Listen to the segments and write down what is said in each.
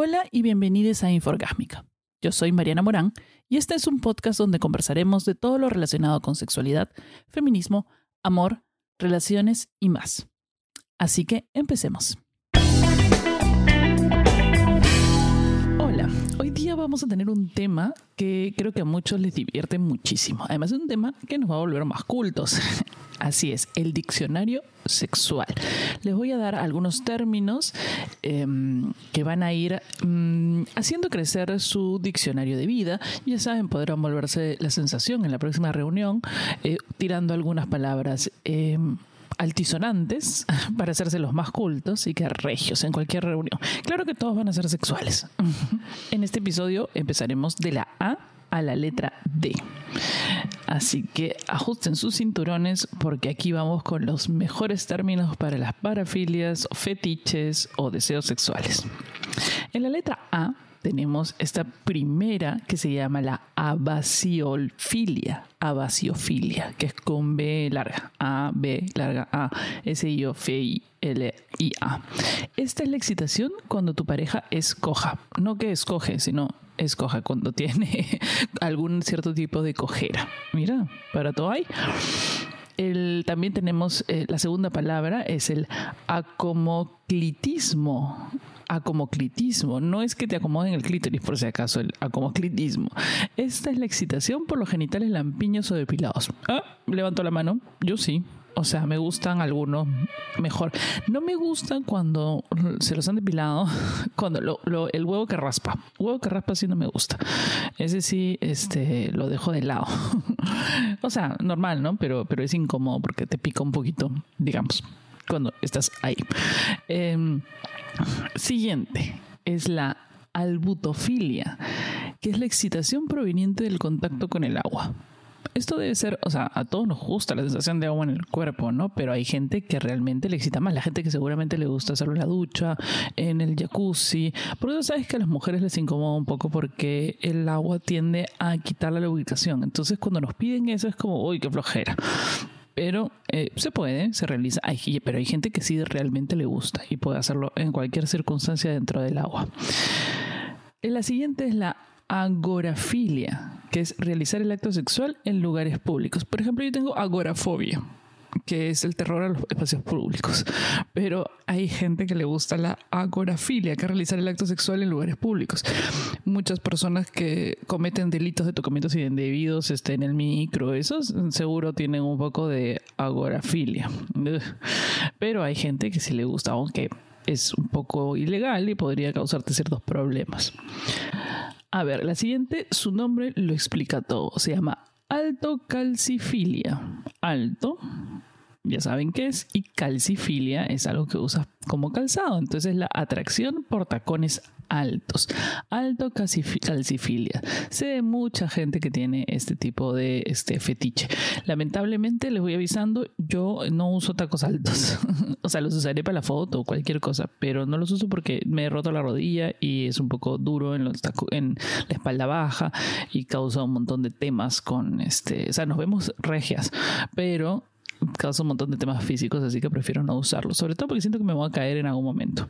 Hola y bienvenidos a Inforgásmica. Yo soy Mariana Morán y este es un podcast donde conversaremos de todo lo relacionado con sexualidad, feminismo, amor, relaciones y más. Así que empecemos. Hoy día vamos a tener un tema que creo que a muchos les divierte muchísimo. Además es un tema que nos va a volver más cultos. Así es, el diccionario sexual. Les voy a dar algunos términos em, que van a ir mm, haciendo crecer su diccionario de vida. Ya saben, podrán volverse la sensación en la próxima reunión eh, tirando algunas palabras. Em, altisonantes para hacerse los más cultos y que regios en cualquier reunión. Claro que todos van a ser sexuales. En este episodio empezaremos de la A a la letra D. Así que ajusten sus cinturones porque aquí vamos con los mejores términos para las parafilias, fetiches o deseos sexuales. En la letra A tenemos esta primera que se llama la abasiofilia, abasiofilia, que es con B larga, A, B larga, A, S, I, O, F, I, L, I, A. Esta es la excitación cuando tu pareja escoja, no que escoge, sino escoja cuando tiene algún cierto tipo de cojera. Mira, para todo hay. El, también tenemos eh, la segunda palabra, es el acomoclitismo acomoclitismo. No es que te acomoden el clítoris, por si acaso, el acomoclitismo. Esta es la excitación por los genitales lampiños o depilados. Ah, levanto la mano. Yo sí. O sea, me gustan algunos mejor. No me gustan cuando se los han depilado, cuando el huevo que raspa. huevo que raspa sí no me gusta. Ese sí, este, lo dejo de lado. o sea, normal, ¿no? Pero, pero es incómodo porque te pica un poquito, digamos, cuando estás ahí. Em, siguiente es la albutofilia, que es la excitación proveniente del contacto con el agua. Esto debe ser, o sea, a todos nos gusta la sensación de agua en el cuerpo, ¿no? Pero hay gente que realmente le excita más, la gente que seguramente le gusta hacerlo en la ducha, en el jacuzzi. Por eso sabes que a las mujeres les incomoda un poco porque el agua tiende a quitar la lubricación. Entonces cuando nos piden eso es como, uy, qué flojera pero eh, se puede, se realiza, pero hay gente que sí realmente le gusta y puede hacerlo en cualquier circunstancia dentro del agua. La siguiente es la agorafilia, que es realizar el acto sexual en lugares públicos. Por ejemplo, yo tengo agorafobia que es el terror a los espacios públicos. Pero hay gente que le gusta la agorafilia, que realizar el acto sexual en lugares públicos. Muchas personas que cometen delitos de tocamientos indebidos este, en el micro, esos seguro tienen un poco de agorafilia. Pero hay gente que sí le gusta, aunque es un poco ilegal y podría causarte ciertos problemas. A ver, la siguiente, su nombre lo explica todo. Se llama alto calcifilia. Alto ya saben qué es, y calcifilia es algo que usas como calzado. Entonces la atracción por tacones altos. Alto calcifilia. Sé de mucha gente que tiene este tipo de este fetiche. Lamentablemente les voy avisando, yo no uso tacos altos. o sea, los usaré para la foto o cualquier cosa, pero no los uso porque me he roto la rodilla y es un poco duro en, los en la espalda baja y causa un montón de temas con este, o sea, nos vemos regias, pero causa un montón de temas físicos, así que prefiero no usarlo, sobre todo porque siento que me voy a caer en algún momento.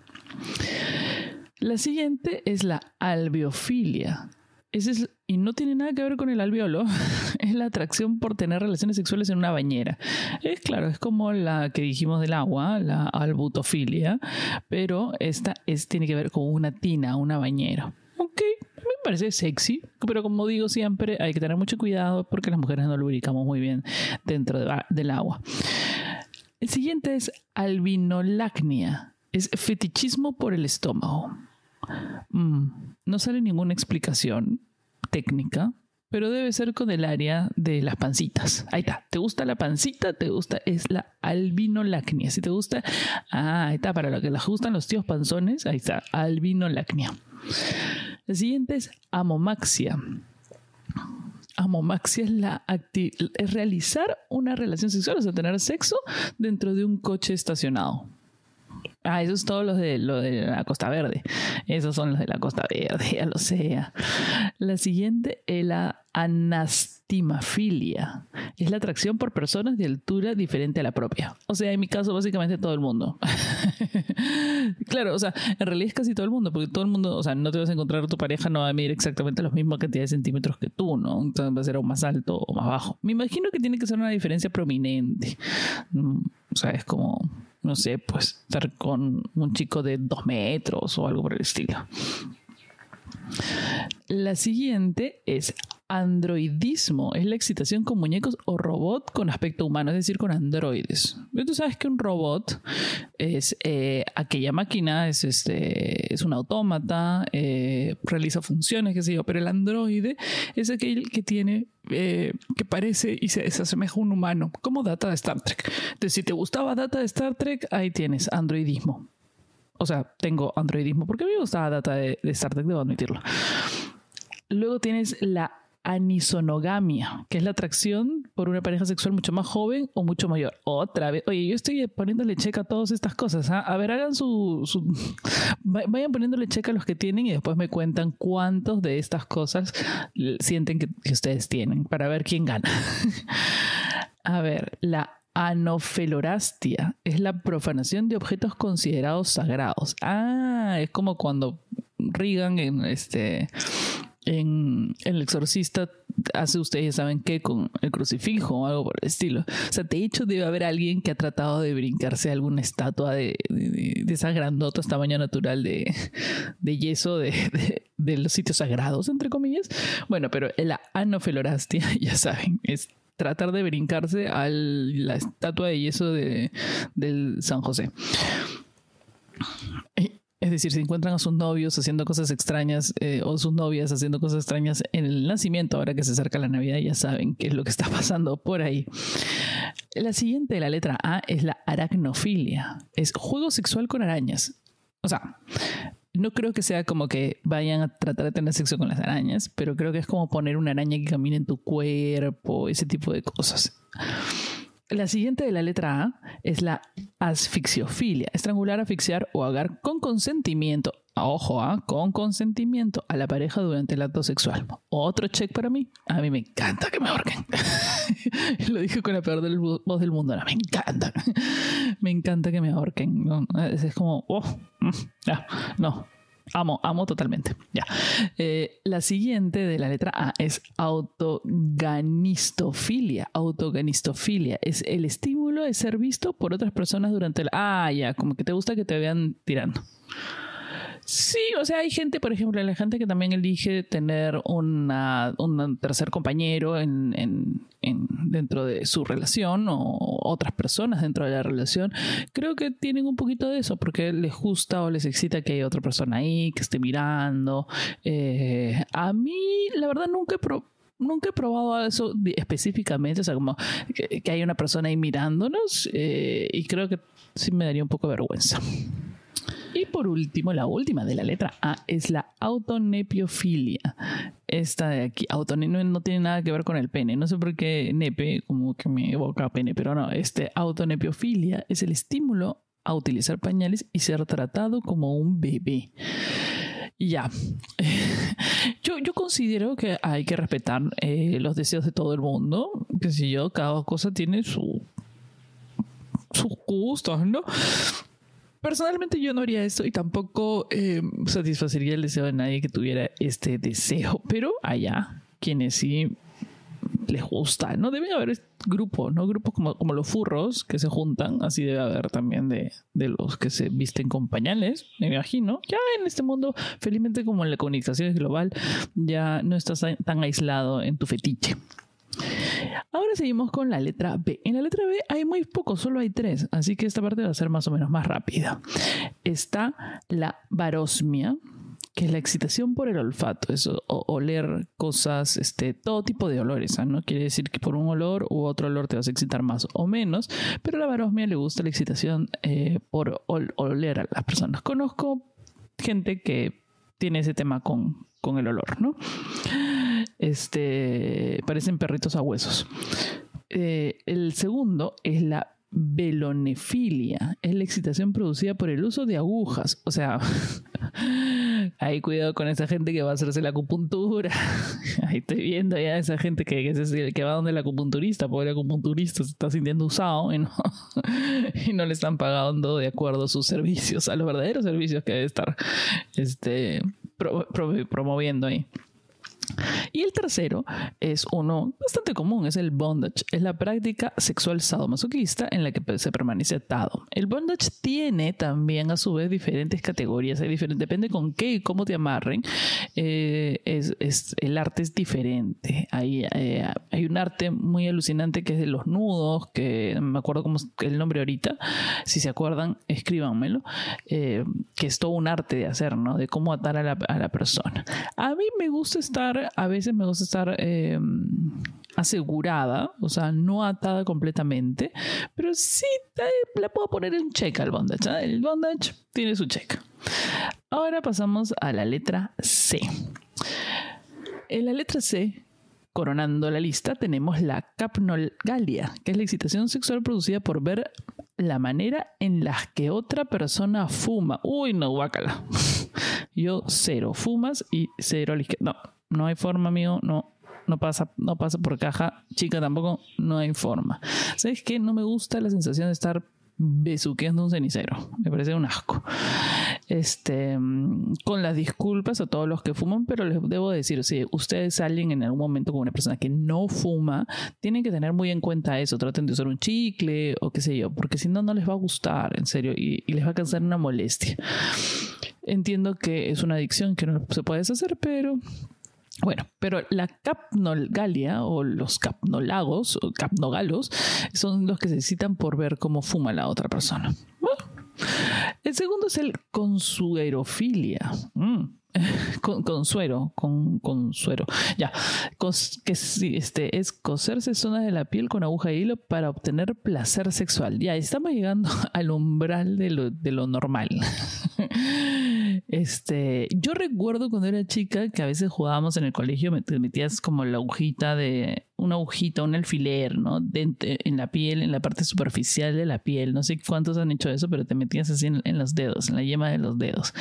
La siguiente es la albiofilia. es, y no tiene nada que ver con el alveolo, es la atracción por tener relaciones sexuales en una bañera. Es claro, es como la que dijimos del agua, la albutofilia, pero esta es, tiene que ver con una tina, una bañera. Ok, parece sexy, pero como digo siempre, hay que tener mucho cuidado porque las mujeres no lubricamos muy bien dentro del agua. El siguiente es albinolacnia, es fetichismo por el estómago. Mm, no sale ninguna explicación técnica, pero debe ser con el área de las pancitas. Ahí está. ¿Te gusta la pancita? ¿Te gusta? Es la albinolacnia. Si te gusta, ah, ahí está. Para lo que les gustan los tíos panzones, ahí está. Albinolacnia. La siguiente es amomaxia. Amomaxia es, la es realizar una relación sexual, o sea, tener sexo dentro de un coche estacionado. Ah, esos todos los de, lo de la Costa Verde. Esos son los de la Costa Verde, ya lo sé. La siguiente es la anastimafilia. es la atracción por personas de altura diferente a la propia. O sea, en mi caso, básicamente todo el mundo. claro, o sea, en realidad es casi todo el mundo, porque todo el mundo, o sea, no te vas a encontrar tu pareja, no va a medir exactamente la misma cantidad de centímetros que tú, ¿no? Entonces va a ser o más alto o más bajo. Me imagino que tiene que ser una diferencia prominente. Mm, o sea, es como, no sé, pues estar con un chico de dos metros o algo por el estilo. La siguiente es androidismo. Es la excitación con muñecos o robot con aspecto humano, es decir, con androides. Tú sabes que un robot es eh, aquella máquina, es, este, es un autómata, eh, realiza funciones, qué sé yo, pero el androide es aquel que tiene, eh, que parece y se, asemeja a un humano, como Data de Star Trek. Entonces, si te gustaba Data de Star Trek, ahí tienes androidismo. O sea, tengo androidismo porque me gustaba Data de, de Star Trek, debo admitirlo. Luego tienes la anisonogamia, que es la atracción por una pareja sexual mucho más joven o mucho mayor. Otra vez, oye, yo estoy poniéndole checa a todas estas cosas. ¿ah? A ver, hagan su, Vayan poniéndole checa a los que tienen y después me cuentan cuántos de estas cosas sienten que, ustedes tienen para ver quién gana. a ver, la anofelorastia es la profanación de objetos considerados sagrados. Ah, es como cuando Reagan en este en El Exorcista hace ustedes saben qué con el crucifijo o algo por el estilo. O sea, de hecho debe haber alguien que ha tratado de brincarse alguna estatua de, de, de esas grandotas tamaño natural de, de yeso de, de, los sitios sagrados, entre comillas. Bueno, pero la anofelorastia, ya saben, es tratar de brincarse a la estatua de yeso de, del San José. Es decir, si encuentran a sus novios haciendo cosas extrañas eh, o sus novias haciendo cosas extrañas en el nacimiento, ahora que se acerca la Navidad, ya saben qué es lo que está pasando por ahí. La siguiente la letra A es la aracnofilia. Es juego sexual con arañas. O sea, no creo que sea como que vayan a tratar de tener sexo con las arañas, pero creo que es como poner una araña que camine en tu cuerpo, ese tipo de cosas. La siguiente de la letra A es la asfixiofilia, estrangular, asfixiar o agar con consentimiento, ojo, ¿ah? con consentimiento a la pareja durante el acto sexual. Otro check para mí. A mí me encanta que me ahorquen. Lo dije con la peor voz del mundo. me encanta. me encanta que me ahorquen. Es, como, oh, mm, no, Amo, amo totalmente. Ya. Eh, la siguiente de la letra A es autoganistofilia. Autoganistofilia es el estímulo de ser visto por otras personas durante la. Ah, ya, como que te gusta que te vean tirando. Sí, o sea, hay gente, por ejemplo, la gente que también elige tener una, un tercer compañero en, en, dentro de su relación o otras personas dentro de la relación. Creo que tienen un poquito de eso porque les gusta o les excita que haya otra persona ahí, que esté mirando. Eh, a mí, la verdad, nunca he nunca he probado eso específicamente, o sea, como que, hay una persona ahí mirándonos eh, y creo que sí me daría un poco de vergüenza. Y por último, la última de la letra A es la autonepiofilia. Esta de aquí, autonepio no tiene nada que ver con el pene. No sé por qué nepe, como que me evoca pene, pero no. Este autonepiofilia es el estímulo a utilizar pañales y ser tratado como un bebé. Ya. Yo, yo considero que hay que respetar eh, los deseos de todo el mundo. Que si yo, cada cosa tiene su sus gustos, ¿no? Personalmente yo no haría esto y tampoco eh, satisfacería el deseo de nadie que tuviera este deseo, pero allá quienes sí les gusta, ¿no? Deben haber grupos, ¿no? Grupos como, como los furros que se juntan, así debe haber también de, de los que se visten con pañales, me imagino. Ya en este mundo, felizmente como la comunicación es global, ya no estás tan aislado en tu fetiche. Ahora seguimos con la letra B. En la letra B hay muy poco, solo hay tres, así que esta parte va a ser más o menos más rápida. Está la barosmia, que es la excitación por el olfato, es oler cosas, este, todo tipo de olores, ¿ah? no quiere decir que por un olor u otro olor te vas a excitar más o menos, pero a la barosmia le gusta la excitación eh, por oler a las personas. Conozco gente que tiene ese tema con, con el olor, ¿no? Este, parecen perritos a huesos. Eh, el segundo es la velonefilia. Es la excitación producida por el uso de agujas. O sea, hay cuidado con esa gente que va a hacerse la acupuntura. Ahí estoy viendo ya esa gente que, que, va donde el acupunturista, porque el acupunturista se está sintiendo usado y no, y no le están pagando de acuerdo a sus servicios, a los verdaderos servicios que debe estar este, promoviendo ahí. Y el tercero es uno bastante común, es el bondage. Es la práctica sexual sadomasoquista en la que se permanece atado. El bondage tiene también a su vez diferentes categorías, depende con qué y cómo te amarren. Eh, es, el arte es diferente. Hay, eh, hay un arte muy alucinante que es de los nudos, que no me acuerdo cómo es el nombre ahorita. Si se acuerdan, escríbanmelo. Eh, que es todo un arte de hacer, ¿no? De cómo atar a la, a la persona. A mí me gusta estar a veces me gusta estar em, asegurada, o sea, no atada completamente, pero sí le puedo poner un check al bondage. ¿eh? El bondage tiene su check. Ahora pasamos a la letra C. En la letra C coronando la lista, tenemos la capnogalia, que es la excitación sexual producida por ver la manera en la que otra persona fuma. Uy, no, guácala. Yo cero fumas y cero. No, no hay forma, amigo, no, no pasa, no pasa por caja, chica tampoco, no hay forma. ¿Sabes qué? No me gusta la sensación de estar besuqueando un cenicero. Me parece un asco. Este, con las disculpas a todos los que fuman, pero les debo decir, si ustedes salen en algún momento con una persona que no fuma, tienen que tener muy en cuenta eso. Traten de usar un chicle o qué sé yo, porque si no, no les va a gustar, en serio, y, y les va a causar una molestia. Entiendo que es una adicción que no se puede deshacer, pero bueno, pero la capnogalia o los capnolagos o capnogalos son los que se citan por ver cómo fuma la otra persona. El segundo es el consuerofilia. Mm. Con, consuero, con, consuero. Ya, que este, es coserse zonas de la piel con aguja y hilo para obtener placer sexual. Ya, estamos llegando al umbral de lo, de normal. Este, yo recuerdo cuando era chica que a veces jugábamos en el colegio, metías como la agujita de, una agujita, un alfiler, ¿no? en la piel, en la parte superficial de la piel. No sé cuántos han hecho eso, pero te metías así en, los dedos, en la yema de los dedos.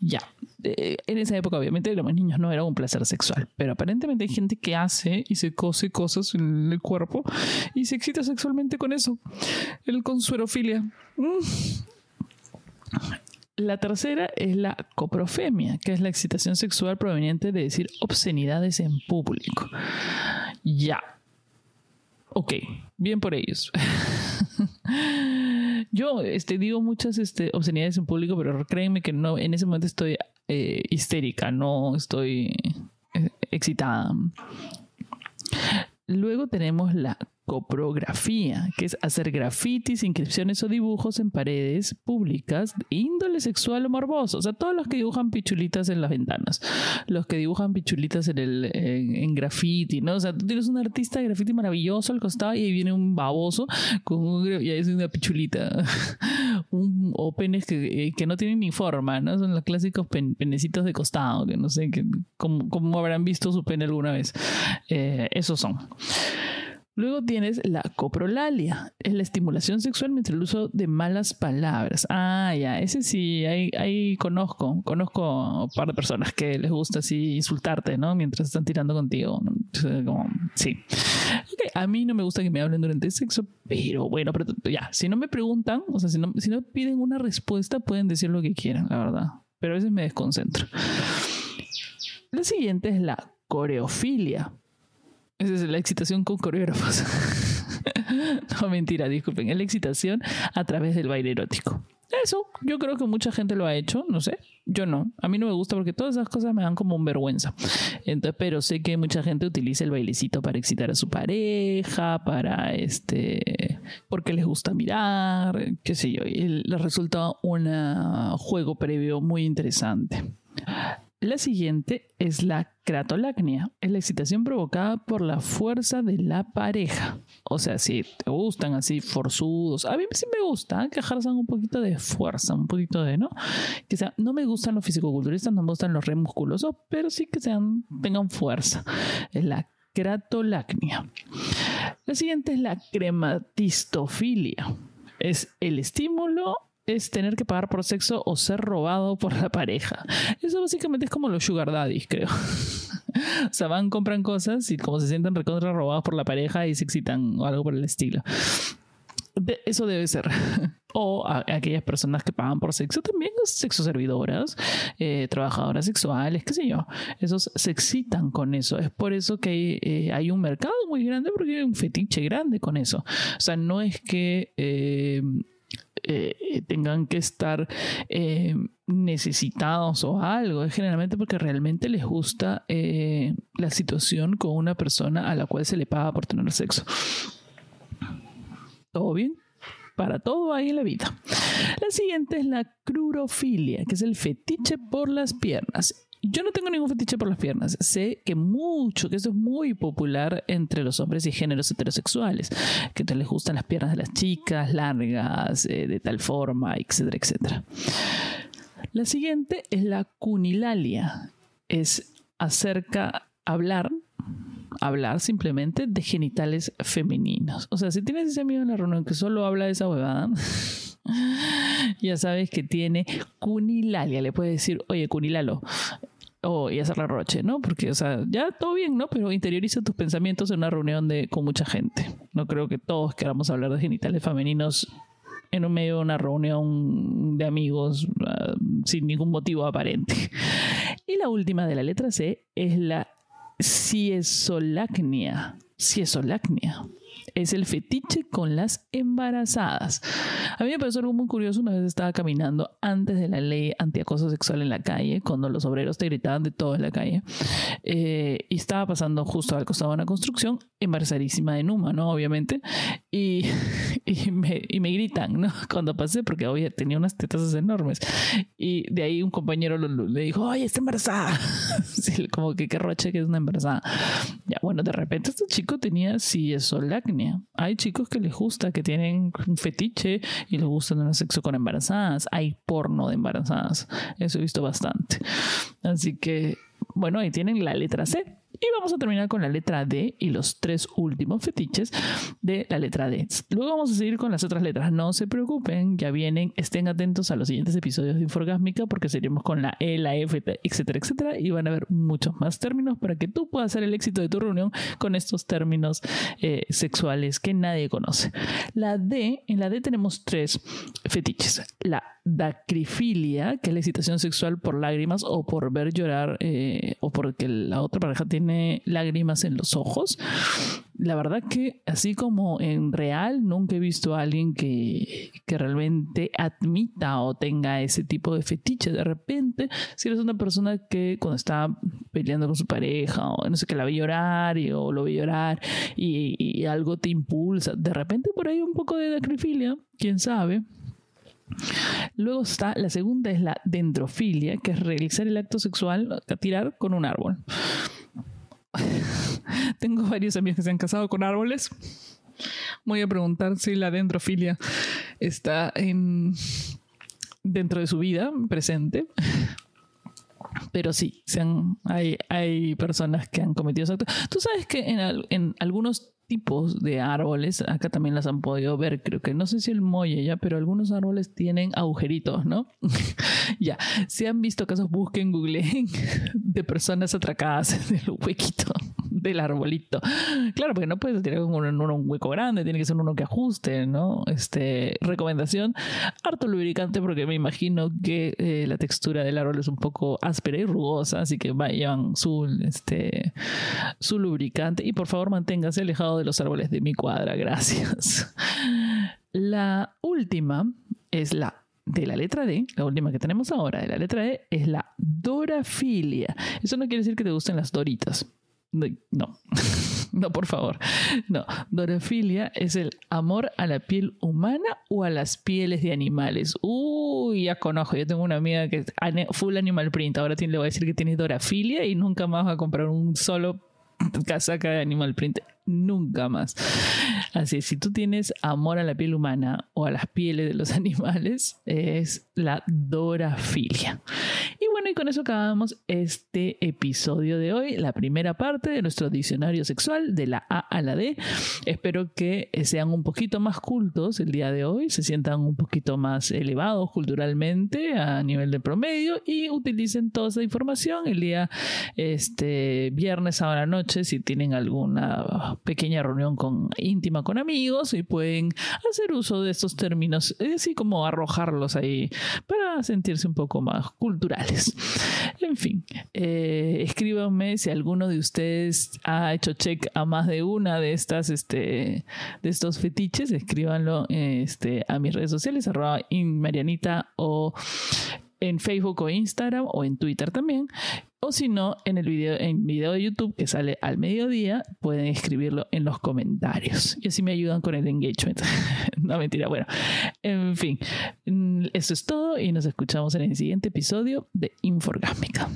Ya. Eh, en esa época, obviamente, los niños no era un placer sexual, pero aparentemente hay gente que hace y se cose cosas en el cuerpo y se excita sexualmente con eso. El consuerofilia. Mm. La tercera es la coprofemia, que es la excitación sexual proveniente de decir obscenidades en público. Ya. Ok, bien por ellos. Yo este, digo muchas este, obscenidades en público, pero créanme que no, en ese momento estoy eh, histérica, no estoy eh, excitada. Luego tenemos la coprografía, que es hacer grafitis, inscripciones o dibujos en paredes públicas índole sexual o morboso. O sea, todos los que dibujan pichulitas en las ventanas, los que dibujan pichulitas en el en, graffiti, ¿no? O sea, tú tienes un artista de graffiti maravilloso al costado y ahí viene un baboso con un, y ahí es una pichulita. o penes que, que, no tienen ni forma, ¿no? Son los clásicos penecitos de costado, que no sé que, cómo, habrán visto su pene alguna vez. Eh, esos son. Luego tienes la coprolalia, es la estimulación sexual mientras el uso de malas palabras. Ah, ya, ese sí, ahí, conozco, conozco un par de personas que les gusta así insultarte, ¿no? Mientras están tirando contigo. sí. a mí no me gusta que me hablen durante el sexo, pero bueno, pero ya, si no me preguntan, o sea, si no, si no piden una respuesta, pueden decir lo que quieran, la verdad. Pero a veces me desconcentro. La siguiente es la coreofilia esa es la excitación con coreógrafos. no, mentira, disculpen. Es la excitación a través del baile erótico. Eso, yo creo que mucha gente lo ha hecho, no sé. Yo no. A mí no me gusta porque todas esas cosas me dan como un vergüenza. Entonces, pero sé que mucha gente utiliza el bailecito para excitar a su pareja, para este. porque les gusta mirar, qué sé yo. Y les resulta un juego previo muy interesante. La siguiente es la cratolacnia, es la excitación provocada por la fuerza de la pareja. O sea, si te gustan así forzudos, a mí sí me gusta que ejerzan un poquito de fuerza, un poquito de, ¿no? Que sea, no me gustan los fisicoculturistas, no me gustan los re musculosos, pero sí que sean, tengan fuerza. Es la cratolacnia. La siguiente es la crematistofilia. Es el estímulo es tener que pagar por sexo o ser robado por la pareja. Eso básicamente es como los sugar daddies, creo. o sea, van, compran cosas y como se sienten recontra robados por la pareja y se excitan o algo por el estilo. eso debe ser. o aquellas personas que pagan por sexo también, sexo servidoras, eh, trabajadoras sexuales, qué sé yo. Esos se excitan con eso. Es por eso que hay, eh, hay un mercado muy grande porque hay un fetiche grande con eso. O sea, no es que... Eh, eh, tengan que estar eh, necesitados o algo, es generalmente porque realmente les gusta eh, la situación con una persona a la cual se le paga por tener sexo. ¿Todo bien? Para todo hay en la vida. La siguiente es la crurofilia, que es el fetiche por las piernas. Yo no tengo ningún fetiche por las piernas. Sé que mucho, que eso es muy popular entre los hombres y géneros heterosexuales, que les gustan las piernas de las chicas, largas, eh, de tal forma, etcétera, etcétera. La siguiente es la cunilalia. Es acerca hablar hablar simplemente de genitales femeninos. O sea, si tienes ese amigo en la reunión que solo habla de esa huevada, ya sabes que tiene cunilalia. Le puedes decir, oye, cunilalo, o y hacerle roche, ¿no? Porque, o sea, ya todo bien, ¿no? Pero interioriza tus pensamientos en una reunión de, con mucha gente. No creo que todos queramos hablar de genitales femeninos en un medio de una reunión de amigos ah, sin ningún motivo aparente. Y la última de la letra C es la ciesolacnia. Ciesolacnia es el fetiche con las embarazadas. A mí me pareció algo muy curioso. Una vez estaba caminando antes de la ley antiacoso sexual en la calle, cuando los obreros te gritaban de todo en la calle. Eh, y estaba pasando justo al costado de una construcción, embarazadísima de Numa, ¿no? Obviamente. Y, y, me, y me gritan, ¿no? Cuando pasé, porque hoy tenía unas tetas enormes. Y de ahí un compañero le dijo, oye, está embarazada. como que qué roche que es una embarazada. Ya, bueno, de repente este chico tenía sí eso, Hay chicos que les gusta, que tienen un fetiche y les gusta tener sexo con embarazadas. Hay porno de embarazadas. Eso he visto bastante. Así que, bueno, ahí tienen la letra C. Y vamos a terminar con la letra D y los tres últimos fetiches de la letra D. Luego vamos a seguir con las otras letras. No se preocupen, ya vienen, estén atentos a los siguientes episodios de Inforgásmica porque seguiremos con la E, la F, etcétera, etcétera. Y van a haber muchos más términos para que tú puedas hacer el éxito de tu reunión con estos términos eh, sexuales que nadie conoce. La D, en la D tenemos tres fetiches. La dacrifilia, que es la excitación sexual por lágrimas o por ver llorar eh, o porque la otra pareja tiene lágrimas en los ojos. La verdad que así como en real nunca he visto a alguien que, que realmente admita o tenga ese tipo de fetiche. De repente, si eres una persona que cuando está peleando con su pareja o no sé, que la ve llorar y, o lo ve llorar y, y algo te impulsa, de repente por ahí un poco de dacrifilia, quién sabe Luego está la segunda, es la dendrofilia, que es realizar el acto sexual a tirar con un árbol. Tengo varios amigos que se han casado con árboles. Voy a preguntar si la dendrofilia está en, dentro de su vida presente. Pero sí, hay, hay personas que han cometido esos actos. Tú sabes que en, en algunos tipos de árboles, acá también las han podido ver, creo que no sé si el molle ya, pero algunos árboles tienen agujeritos, ¿no? ya, si han visto casos, busquen, googleen de personas atracadas en el huequito del arbolito. Claro, porque no puedes tirar un, hueco grande, tiene que ser uno que ajuste, ¿no? Este, recomendación, harto lubricante porque me imagino que eh, la textura del árbol es un poco áspera y rugosa, así que vayan su, este, su lubricante y por favor manténgase alejado de los árboles de mi cuadra, gracias. La última es la de la letra D, la última que tenemos ahora de la letra D, es la dorafilia. Eso no quiere decir que te gusten las doritas. No, no, por favor. No, dorafilia es el amor a la piel humana o a las pieles de animales. Uy, ya conozco. Yo tengo una amiga que es full animal print. Ahora le voy a decir que tiene dorafilia y nunca más va a comprar un solo casaca de animal print nunca más. Así es, si tú tienes amor a la piel humana o a las pieles de los animales, es la dorafilia. Y bueno, y con eso acabamos este episodio de hoy, la primera parte de nuestro diccionario sexual de la A a la D. Espero que sean un poquito más cultos el día de hoy, se sientan un poquito más elevados culturalmente a nivel de promedio y utilicen toda esa información el día este viernes a la noche si tienen alguna pequeña reunión con íntima con amigos y pueden hacer uso de estos términos, así como arrojarlos ahí para sentirse un poco más culturales. En fin, eh, escríbanme si alguno de ustedes ha hecho check a más de una de estas, este, de estos fetiches, escríbanlo este, a mis redes sociales, arroba Marianita o en Facebook o Instagram o en Twitter también. O si no, en el video, en video de YouTube que sale al mediodía, pueden escribirlo en los comentarios. Y así me ayudan con el engagement. no mentira, bueno. En fin, mm, eso es todo y nos escuchamos en el siguiente episodio de Inforgámica.